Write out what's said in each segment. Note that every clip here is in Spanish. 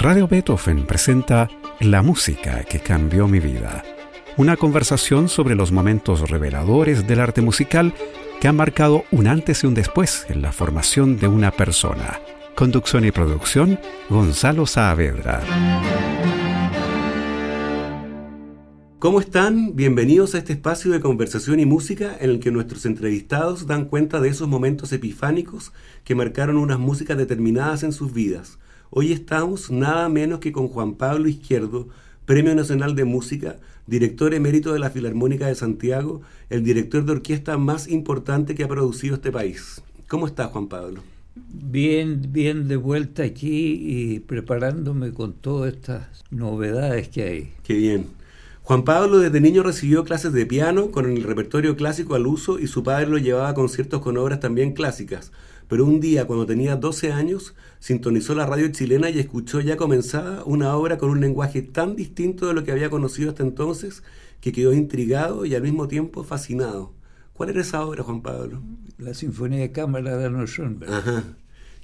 Radio Beethoven presenta La música que cambió mi vida. Una conversación sobre los momentos reveladores del arte musical que han marcado un antes y un después en la formación de una persona. Conducción y producción, Gonzalo Saavedra. ¿Cómo están? Bienvenidos a este espacio de conversación y música en el que nuestros entrevistados dan cuenta de esos momentos epifánicos que marcaron unas músicas determinadas en sus vidas. Hoy estamos nada menos que con Juan Pablo Izquierdo, Premio Nacional de Música, director emérito de la Filarmónica de Santiago, el director de orquesta más importante que ha producido este país. ¿Cómo está Juan Pablo? Bien, bien de vuelta aquí y preparándome con todas estas novedades que hay. Qué bien. Juan Pablo desde niño recibió clases de piano con el repertorio clásico al uso y su padre lo llevaba a conciertos con obras también clásicas. Pero un día, cuando tenía 12 años, sintonizó la radio chilena y escuchó ya comenzada una obra con un lenguaje tan distinto de lo que había conocido hasta entonces que quedó intrigado y al mismo tiempo fascinado. ¿Cuál era esa obra, Juan Pablo? La Sinfonía de Cámara de Arnold Schoenberg. Ajá.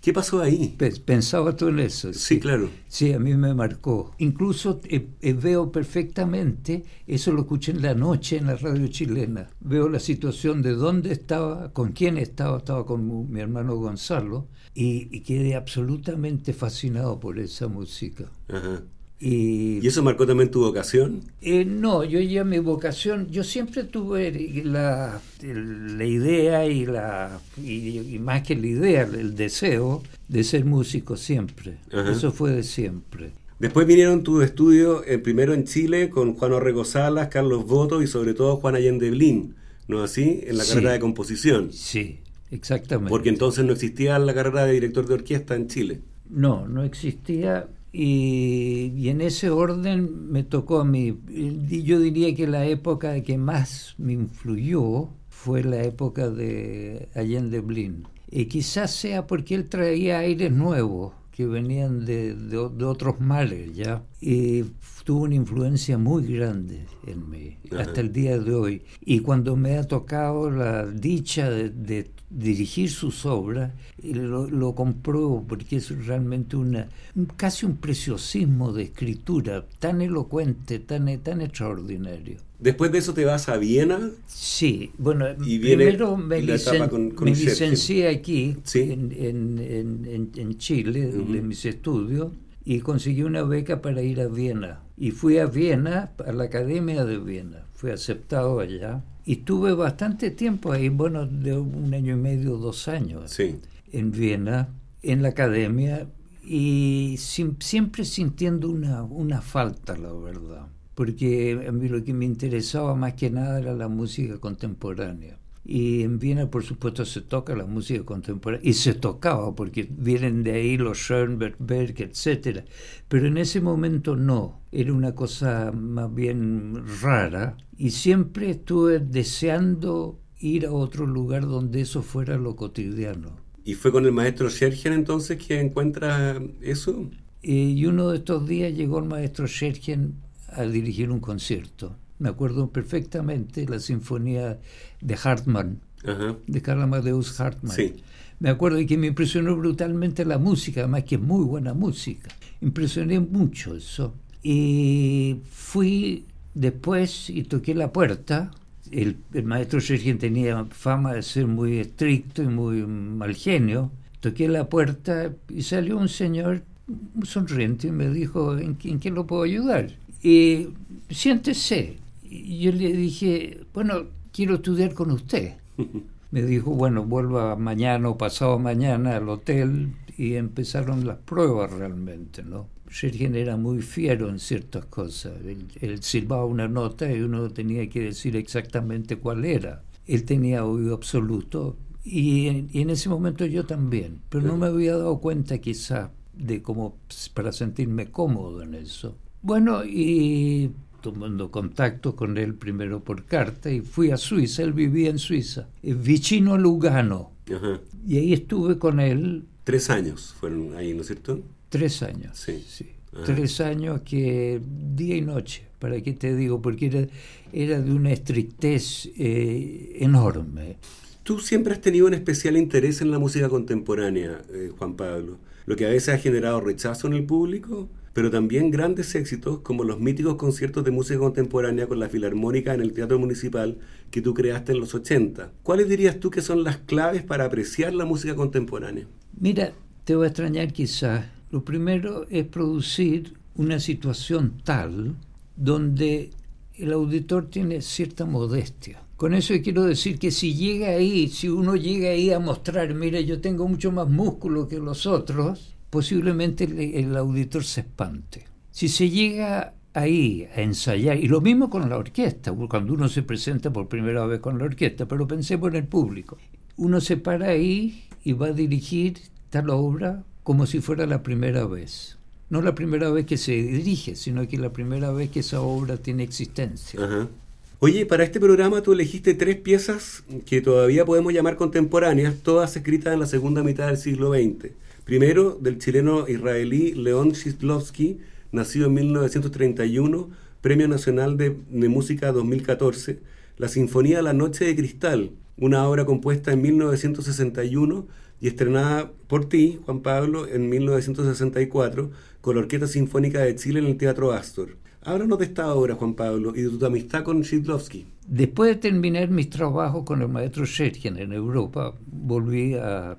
¿Qué pasó ahí? Pensaba tú en eso. Sí, claro. Sí, a mí me marcó. Incluso eh, eh, veo perfectamente, eso lo escuché en la noche en la radio chilena. Veo la situación de dónde estaba, con quién estaba, estaba con mi hermano Gonzalo, y, y quedé absolutamente fascinado por esa música. Ajá. Y, eso marcó también tu vocación? Eh, no, yo ya mi vocación, yo siempre tuve la, la idea y, la, y, más que la idea, el deseo de ser músico siempre. Eso fue de siempre. Después vinieron tus estudios, eh, primero en Chile, con Juan Orrego Salas, Carlos Boto y sobre todo Juan Allende Blin, ¿no así? En la carrera de composición. Sí, exactamente. Porque entonces no existía la carrera de director de orquesta en Chile. No, no existía y, en ese orden me tocó a mí. Yo diría que la época que más me influyó fue la época de Allende Blin. Y quizás sea porque él traía aires nuevos que venían de, de, otros males, ¿ya? Y tuvo una influencia muy grande en mí, hasta el día de hoy. Y cuando me ha tocado la dicha de, de dirigir sus obras, lo, lo, compruebo porque es realmente una casi un preciosismo de escritura tan elocuente, tan, tan extraordinario. Después de eso te vas a Viena. Sí, bueno, primero me, licencié aquí en, en, Chile, de mis estudios, y conseguí una beca para ir a Viena. Y fui a Viena, a la Academia de Viena. Fui aceptado allá y estuve bastante tiempo ahí, bueno, de un año y medio, dos años, en Viena, en la academia, y siempre sintiendo una, una falta, la verdad. Porque a mí lo que me interesaba más que nada era la música contemporánea. Y en Viena, por supuesto, se toca la música contemporánea. Y se tocaba, porque vienen de ahí los Schoenberg, Berg, etc. Pero en ese momento no. Era una cosa más bien rara. Y siempre estuve deseando ir a otro lugar donde eso fuera lo cotidiano. ¿Y fue con el maestro Schergen entonces que encuentra eso? y uno de estos días llegó el maestro Schergen a dirigir un concierto me acuerdo perfectamente la sinfonía de Hartmann, de Carl Amadeus Hartmann. Me acuerdo que me impresionó brutalmente la música, además que es muy buena música. Impresioné mucho eso. Y fui después y toqué la puerta. El, maestro Sergio tenía fama de ser muy estricto y muy mal genio. Toqué la puerta y salió un señor sonriente y me dijo, ¿en, en qué lo puedo ayudar? Y siéntese yo le dije, bueno, quiero estudiar con usted. Me dijo, bueno, vuelva mañana o pasado mañana al hotel y empezaron las pruebas realmente, ¿no? Sergio era muy fiero en ciertas cosas. Él, silbaba una nota y uno tenía que decir exactamente cuál era. Él tenía oído absoluto y en, y en ese momento yo también, pero no me había dado cuenta quizá de cómo para sentirme cómodo en eso. Bueno, y tomando contacto con él primero por carta y fui a Suiza, él vivía en Suiza, vicino a Lugano. Y ahí estuve con él. Tres años fueron ahí, ¿no es cierto? Tres años, sí. sí. Tres años que día y noche, ¿para qué te digo? Porque era, era de una estrictez eh, enorme. Tú siempre has tenido un especial interés en la música contemporánea, eh, Juan Pablo, lo que a veces ha generado rechazo en el público pero también grandes éxitos como los míticos conciertos de música contemporánea con la Filarmónica en el Teatro Municipal que tú creaste en los 80. ¿Cuáles dirías tú que son las claves para apreciar la música contemporánea? Mira, te voy a extrañar quizás. Lo primero es producir una situación tal donde el auditor tiene cierta modestia. Con eso quiero decir que si llega ahí, si uno llega ahí a mostrar, mira, yo tengo mucho más músculo que los otros, posiblemente el, auditor se espante. Si se llega ahí a ensayar, y lo mismo con la orquesta, cuando uno se presenta por primera vez con la orquesta, pero pensemos en el público, uno se para ahí y va a dirigir tal obra como si fuera la primera vez. No la primera vez que se dirige, sino que la primera vez que esa obra tiene existencia. Oye, para este programa tú elegiste tres piezas que todavía podemos llamar contemporáneas, todas escritas en la segunda mitad del siglo XX. Primero, del chileno israelí León Shidlovsky, nacido en 1931, Premio Nacional de, Música 2014, la Sinfonía La Noche de Cristal, una obra compuesta en 1961 y estrenada por ti, Juan Pablo, en 1964, con la Orquesta Sinfónica de Chile en el Teatro Astor. Háblanos de esta obra, Juan Pablo, y de tu amistad con Shidlovsky. Después de terminar mis trabajos con el maestro Schergen en Europa, volví a,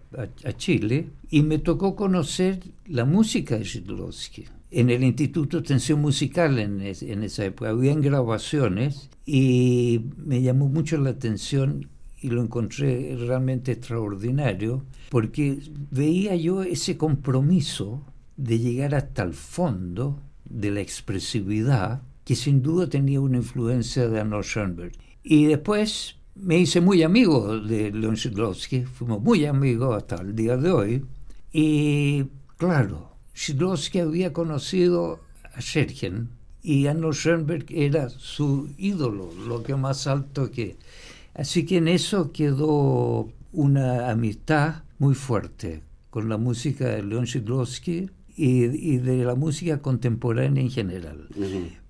Chile y me tocó conocer la música de Shidlovsky. En el Instituto de Extensión Musical en, en esa época habían grabaciones y me llamó mucho la atención y lo encontré realmente extraordinario porque veía yo ese compromiso de llegar hasta el fondo de la expresividad que sin duda tenía una influencia de Arnold Schoenberg. Y después me hice muy amigo de Leon Shidlovsky, fuimos muy amigos hasta el día de hoy. Y claro, Shidlovsky había conocido a Schergen y Arnold Schoenberg era su ídolo, lo que más alto que... Así que en eso quedó una amistad muy fuerte con la música de Leon Shidlovsky y, de la música contemporánea en general.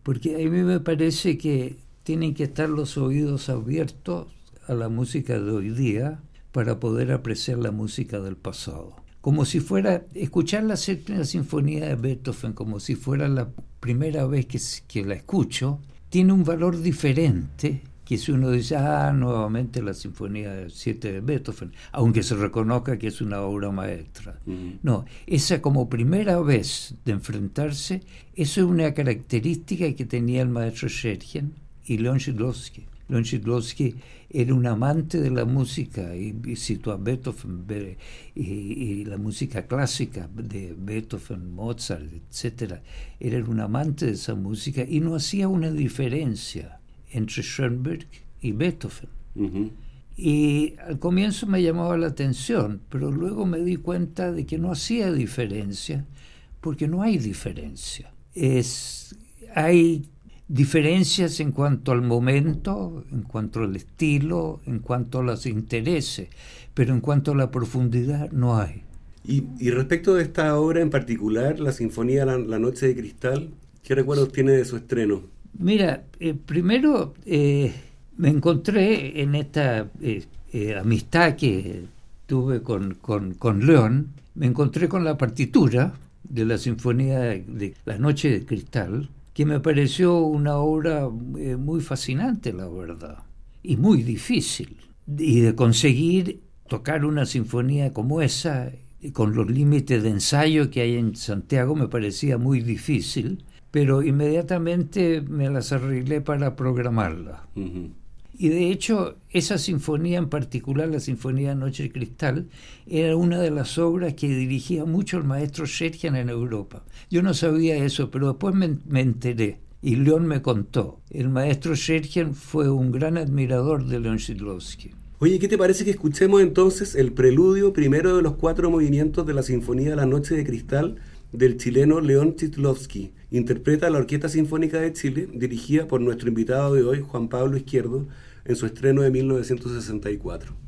Porque a mí me parece que tienen que estar los oídos abiertos a la música de hoy día para poder apreciar la música del pasado. Como si fuera, escuchar la séptima sinfonía de Beethoven como si fuera la primera vez que, que la escucho, tiene un valor diferente que si uno dice, ah, nuevamente la Sinfonía 7 de Beethoven, aunque se reconozca que es una obra maestra. No, esa como primera vez de enfrentarse, eso es una característica que tenía el maestro Schergen y Leon Shidlovsky. Leon Shidlovsky era un amante de la música y, citó a Beethoven y, la música clásica de Beethoven, Mozart, etc. Era un amante de esa música y no hacía una diferencia entre Schoenberg y Beethoven. Y al comienzo me llamaba la atención, pero luego me di cuenta de que no hacía diferencia, porque no hay diferencia. Es, hay diferencias en cuanto al momento, en cuanto al estilo, en cuanto a los intereses, pero en cuanto a la profundidad no hay. Y, y respecto de esta obra en particular, la Sinfonía la, la Noche de Cristal, ¿qué recuerdos tiene de su estreno? Mira, eh, primero eh, me encontré en esta eh, amistad que tuve con, con, León, me encontré con la partitura de la Sinfonía de La Noche de Cristal, que me pareció una obra muy fascinante, la verdad, y muy difícil. Y de conseguir tocar una sinfonía como esa, con los límites de ensayo que hay en Santiago, me parecía muy difícil pero inmediatamente me las arreglé para programarla. Y de hecho, esa sinfonía en particular, la Sinfonía Noche de Cristal, era una de las obras que dirigía mucho el maestro Schergen en Europa. Yo no sabía eso, pero después me, enteré y León me contó. El maestro Schergen fue un gran admirador de León Shidlovsky. Oye, ¿qué te parece que escuchemos entonces el preludio primero de los cuatro movimientos de la Sinfonía La Noche de Cristal del chileno León Chitlovsky. Interpreta la Orquesta Sinfónica de Chile, dirigida por nuestro invitado de hoy, Juan Pablo Izquierdo, en su estreno de 1964.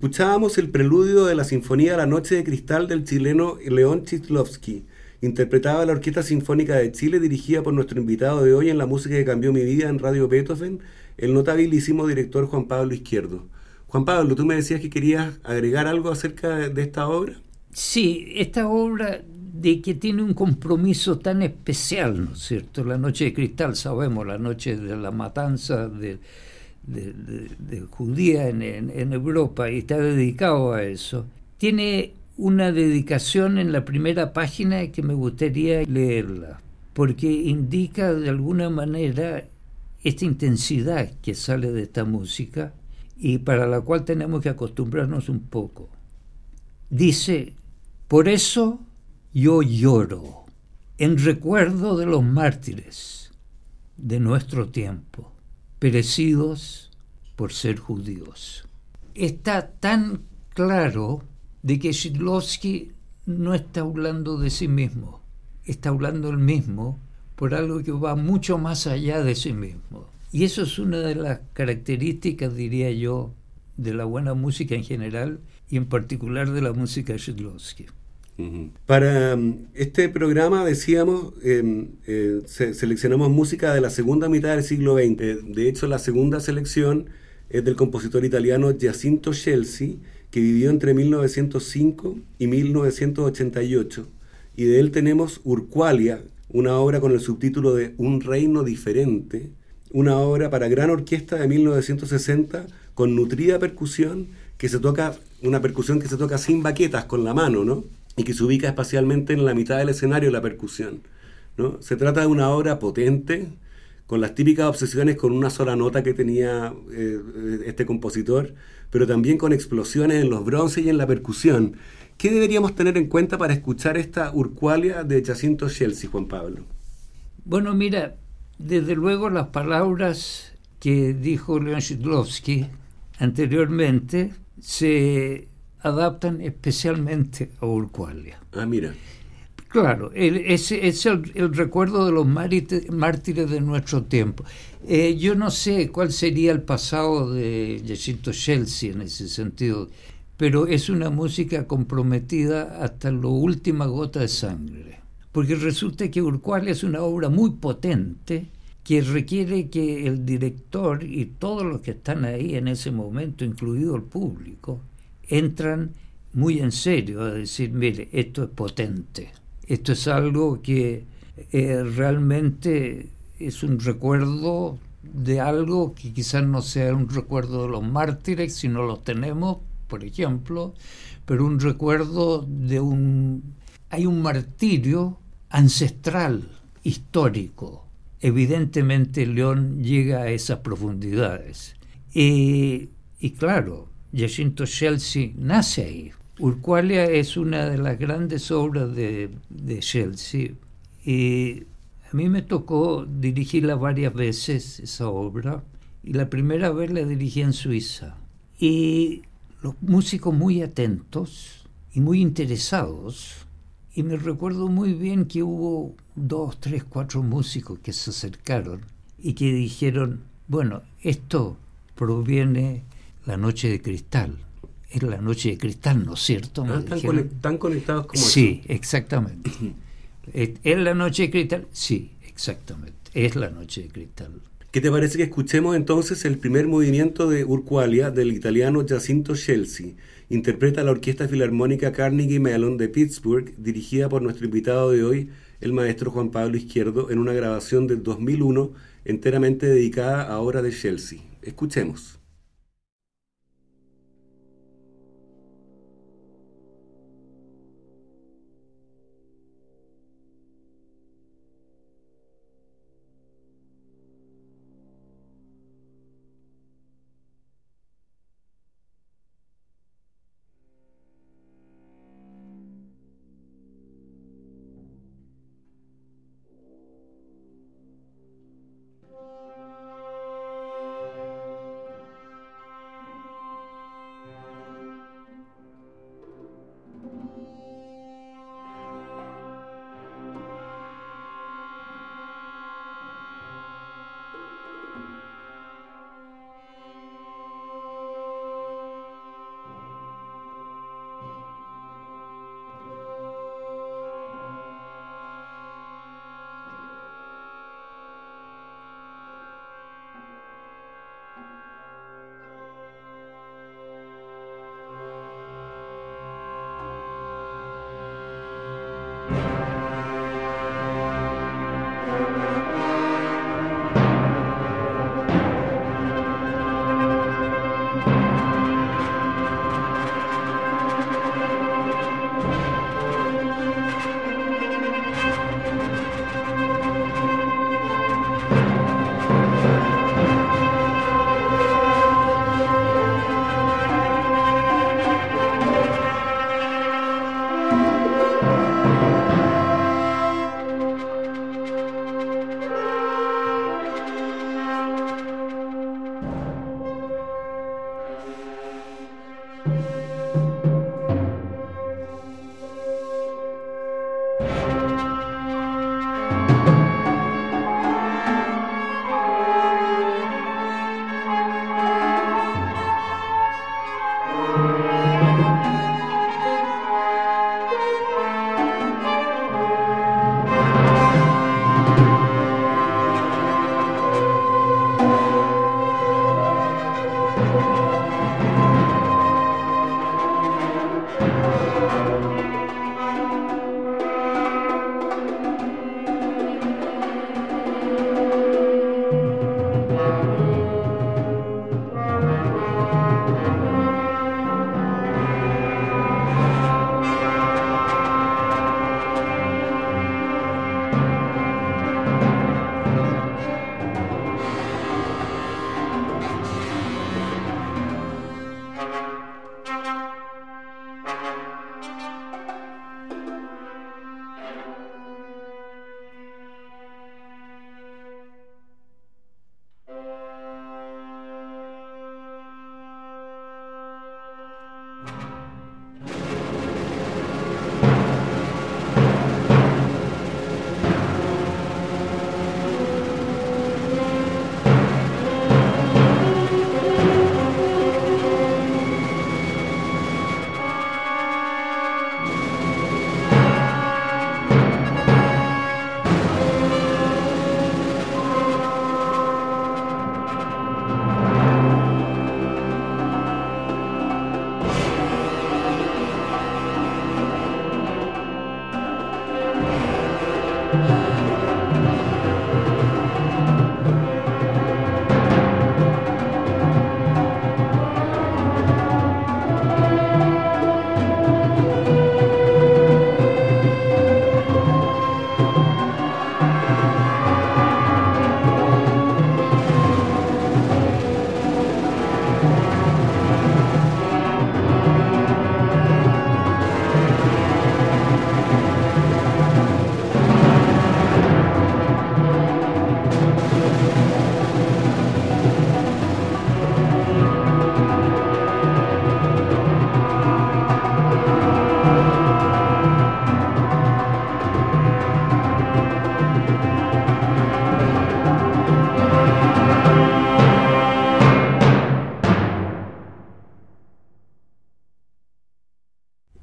Escuchábamos el preludio de la Sinfonía La Noche de Cristal del chileno León Chitlovsky, interpretada la Orquesta Sinfónica de Chile, dirigida por nuestro invitado de hoy en la música que cambió mi vida en Radio Beethoven, el notabilísimo director Juan Pablo Izquierdo. Juan Pablo, tú me decías que querías agregar algo acerca de esta obra. Sí, esta obra de que tiene un compromiso tan especial, ¿no es cierto? La Noche de Cristal, sabemos, la noche de la matanza de de, judía en, Europa y está dedicado a eso, tiene una dedicación en la primera página que me gustaría leerla, porque indica de alguna manera esta intensidad que sale de esta música y para la cual tenemos que acostumbrarnos un poco. Dice, por eso yo lloro en recuerdo de los mártires de nuestro tiempo perecidos por ser judíos. Está tan claro de que Shidlovsky no está hablando de sí mismo, está hablando él mismo por algo que va mucho más allá de sí mismo. Y eso es una de las características, diría yo, de la buena música en general y en particular de la música de Shidlovsky. Para mm, este programa decíamos, em, eh, seleccionamos música de la segunda mitad del siglo XX. De hecho, la segunda selección es del compositor italiano Giacinto Chelsea, que vivió entre 1905 y 1988. Y de él tenemos Urqualia, una obra con el subtítulo de Un reino diferente, una obra para gran orquesta de 1960 con nutrida percusión que se toca, una percusión que se toca sin baquetas, con la mano, ¿no? Y que se ubica espacialmente en la mitad del escenario la percusión. ¿no? Se trata de una obra potente, con las típicas obsesiones con una sola nota que tenía eh, este compositor, pero también con explosiones en los bronces y en la percusión. ¿Qué deberíamos tener en cuenta para escuchar esta Urqualia de Jacinto Chelsea, Juan Pablo? Bueno, mira, desde luego las palabras que dijo Leon Shidlovsky anteriormente se adaptan especialmente a Urqualia. Ah, mira. Claro, es, es el, recuerdo de los mártires de nuestro tiempo. Eh, yo no sé cuál sería el pasado de Jacinto Chelsea en ese sentido, pero es una música comprometida hasta la última gota de sangre. Porque resulta que Urqualia es una obra muy potente que requiere que el director y todos los que están ahí en ese momento, incluido el público, entran muy en serio a decir, mire, esto es potente, esto es algo que eh, realmente es un recuerdo de algo que quizás no sea un recuerdo de los mártires, si no los tenemos, por ejemplo, pero un recuerdo de un... Hay un martirio ancestral, histórico. Evidentemente León llega a esas profundidades. y claro, Jacinto Chelsea nace ahí. Urqualia es una de las grandes obras de, de Chelsea y a mí me tocó dirigirla varias veces, esa obra, y la primera vez la dirigí en Suiza. Y los músicos muy atentos y muy interesados Y me recuerdo muy bien que hubo dos, tres, cuatro músicos que se acercaron y que dijeron, bueno, esto proviene la noche de cristal. Es la noche de cristal, ¿no es cierto? Ah, ¿Están, conectados como Sí, exactamente. ¿Es la noche de cristal? Sí, exactamente. Es la noche de cristal. ¿Qué te parece que escuchemos entonces el primer movimiento de Urqualia del italiano Jacinto Chelsea? Interpreta la Orquesta Filarmónica Carnegie Mellon de Pittsburgh, dirigida por nuestro invitado de hoy, el maestro Juan Pablo Izquierdo, en una grabación del 2001 enteramente dedicada a obra de Chelsea. Escuchemos.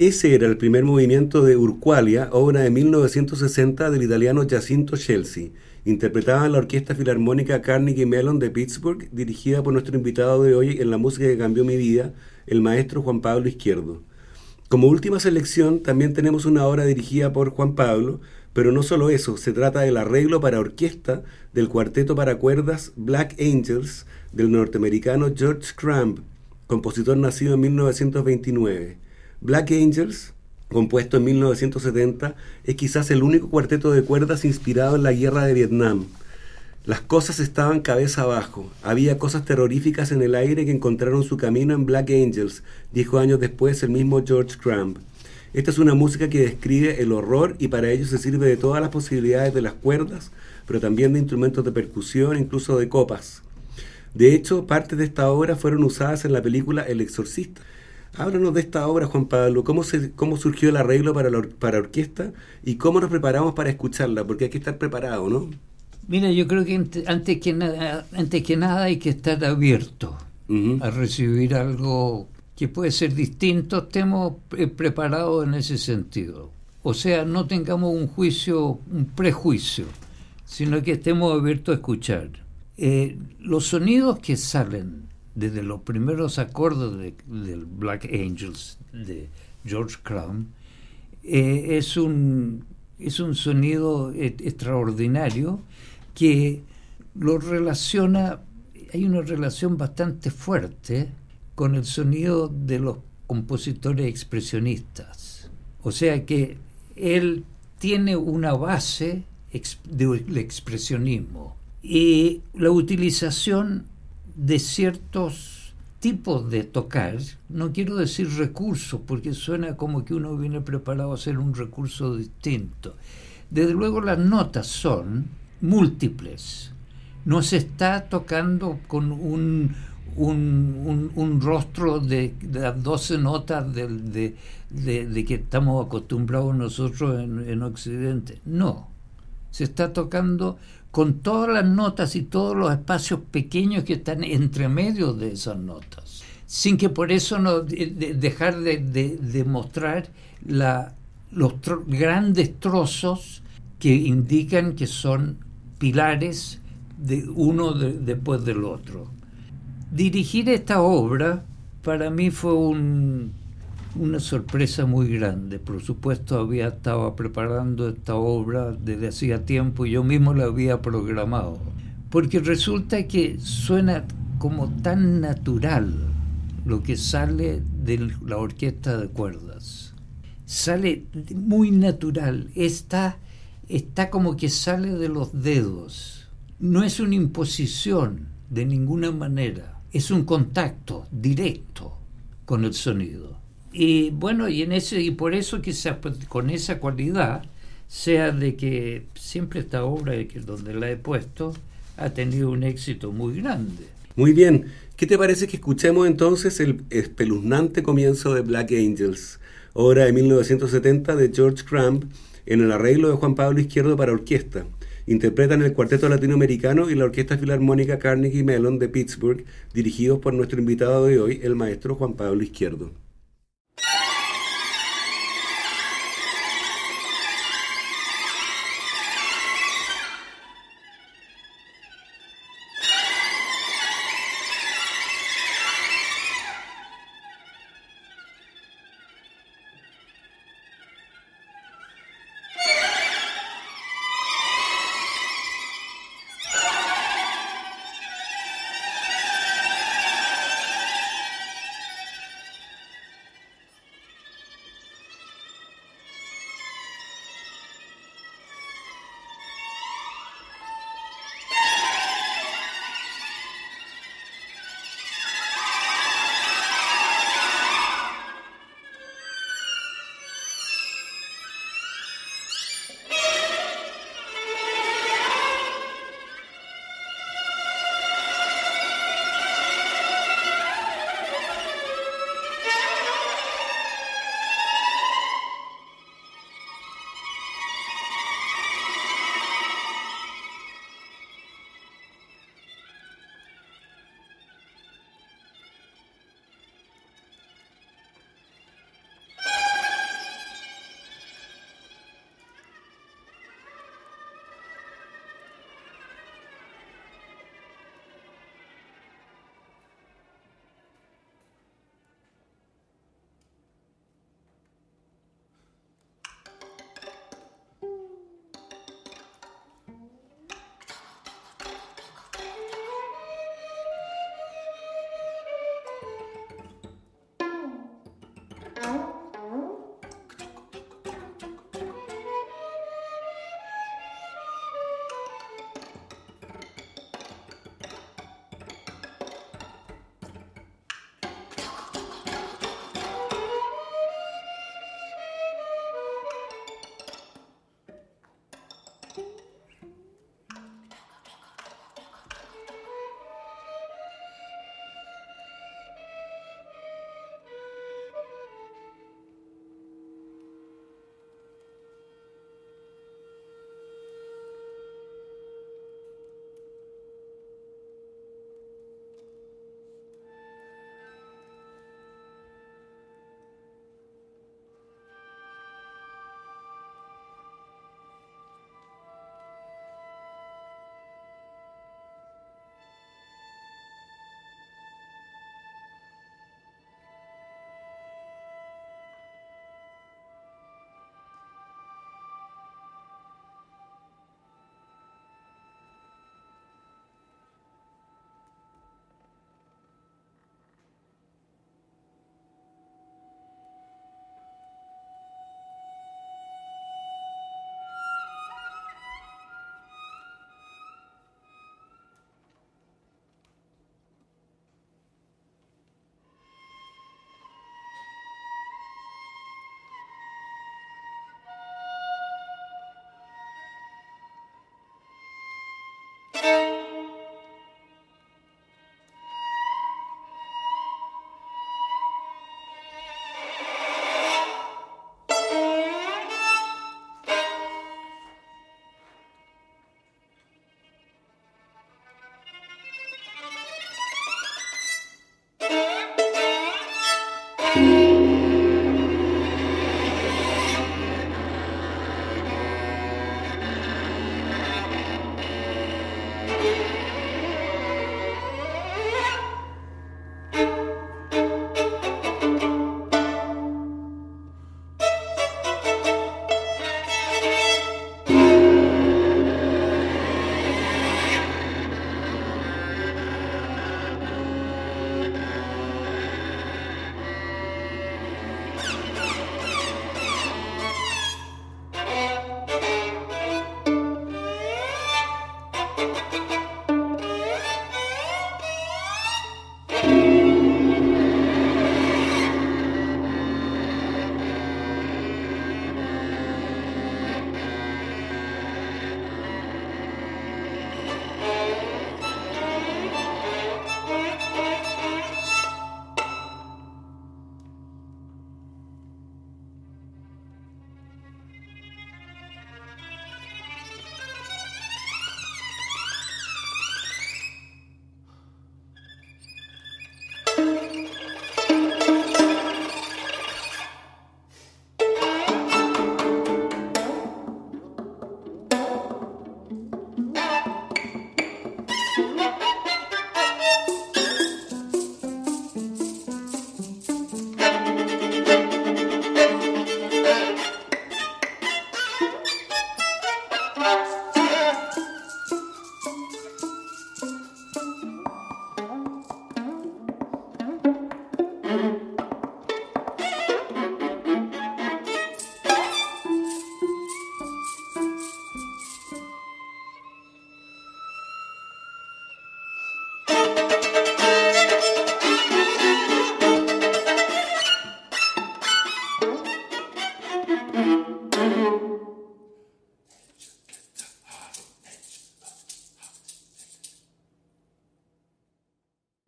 Ese era el primer movimiento de Urqualia, obra de 1960 del italiano Jacinto Chelsea, interpretada en la Orquesta Filarmónica Carnegie Mellon de Pittsburgh, dirigida por nuestro invitado de hoy en la música que cambió mi vida, el maestro Juan Pablo Izquierdo. Como última selección, también tenemos una obra dirigida por Juan Pablo, pero no solo eso, se trata del arreglo para orquesta del cuarteto para cuerdas Black Angels del norteamericano George Crumb, compositor nacido en 1929. Black Angels, compuesto en 1970, es quizás el único cuarteto de cuerdas inspirado en la guerra de Vietnam. Las cosas estaban cabeza abajo. Había cosas terroríficas en el aire que encontraron su camino en Black Angels, dijo años después el mismo George Crumb. Esta es una música que describe el horror y para ello se sirve de todas las posibilidades de las cuerdas, pero también de instrumentos de percusión, incluso de copas. De hecho, partes de esta obra fueron usadas en la película El Exorcista. Háblanos de esta obra, Juan Pablo. ¿Cómo, se, cómo surgió el arreglo para la para orquesta y cómo nos preparamos para escucharla? Porque hay que estar preparado, ¿no? Mira, yo creo que antes que nada, antes que nada hay que estar abierto a recibir algo que puede ser distinto. Estemos preparados en ese sentido. O sea, no tengamos un juicio, un prejuicio, sino que estemos abiertos a escuchar. Eh, los sonidos que salen desde los primeros acordes de, del Black Angels de George Crumb, eh, es, un, es un sonido e, extraordinario que lo relaciona, hay una relación bastante fuerte con el sonido de los compositores expresionistas. O sea que él tiene una base del expresionismo y la utilización de ciertos tipos de tocar, no quiero decir recursos, porque suena como que uno viene preparado a hacer un recurso distinto. Desde luego las notas son múltiples. No se está tocando con un, un, rostro de, las 12 notas de, de, que estamos acostumbrados nosotros en, en Occidente. No, se está tocando con todas las notas y todos los espacios pequeños que están entre medio de esas notas, sin que por eso no dejar de, mostrar los grandes trozos que indican que son pilares de uno después del otro. Dirigir esta obra para mí fue un, una sorpresa muy grande. Por supuesto, había estado preparando esta obra desde hacía tiempo y yo mismo la había programado. Porque resulta que suena como tan natural lo que sale de la orquesta de cuerdas. Sale muy natural, está, está como que sale de los dedos. No es una imposición de ninguna manera, es un contacto directo con el sonido. Y bueno, y en ese y por eso quizás pues, con esa cualidad sea de que siempre esta obra que donde la he puesto ha tenido un éxito muy grande. Muy bien, ¿qué te parece que escuchemos entonces el espeluznante comienzo de Black Angels, obra de 1970 de George Crumb en el arreglo de Juan Pablo Izquierdo para orquesta? Interpretan el Cuarteto Latinoamericano y la Orquesta Filarmónica Carnegie Mellon de Pittsburgh, dirigidos por nuestro invitado de hoy, el maestro Juan Pablo Izquierdo.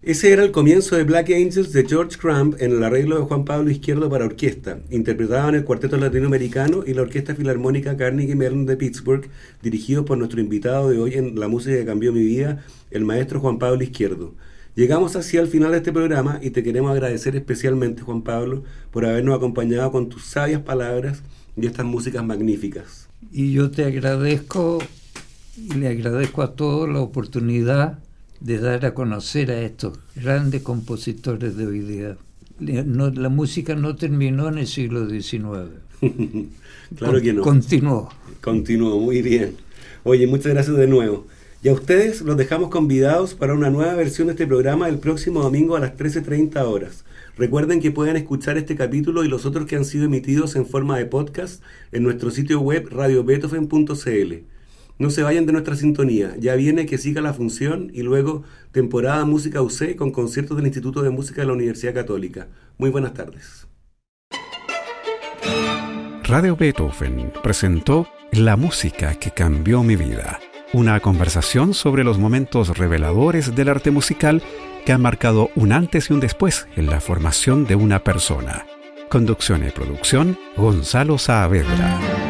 Ese era el comienzo de Black Angels de George Crumb en el arreglo de Juan Pablo Izquierdo para orquesta. Interpretaban el Cuarteto Latinoamericano y la Orquesta Filarmónica Carnegie Mellon de Pittsburgh, dirigido por nuestro invitado de hoy en La Música que Cambió Mi Vida, el maestro Juan Pablo Izquierdo. Llegamos así al final de este programa y te queremos agradecer especialmente, Juan Pablo, por habernos acompañado con tus sabias palabras y estas músicas magníficas. Y yo te agradezco y le agradezco a todos la oportunidad de dar a conocer a estos grandes compositores de hoy día. la música no terminó en el siglo XIX. claro que no. Continuó. Continuó, muy bien. Oye, muchas gracias de nuevo. Y a ustedes los dejamos convidados para una nueva versión de este programa el próximo domingo a las 13.30 horas. Recuerden que pueden escuchar este capítulo y los otros que han sido emitidos en forma de podcast en nuestro sitio web radiobeethoven.cl. No se vayan de nuestra sintonía, ya viene que siga la función y luego temporada Música UC con conciertos del Instituto de Música de la Universidad Católica. Muy buenas tardes. Radio Beethoven presentó La música que cambió mi vida, una conversación sobre los momentos reveladores del arte musical que han marcado un antes y un después en la formación de una persona. Conducción y producción, Gonzalo Saavedra.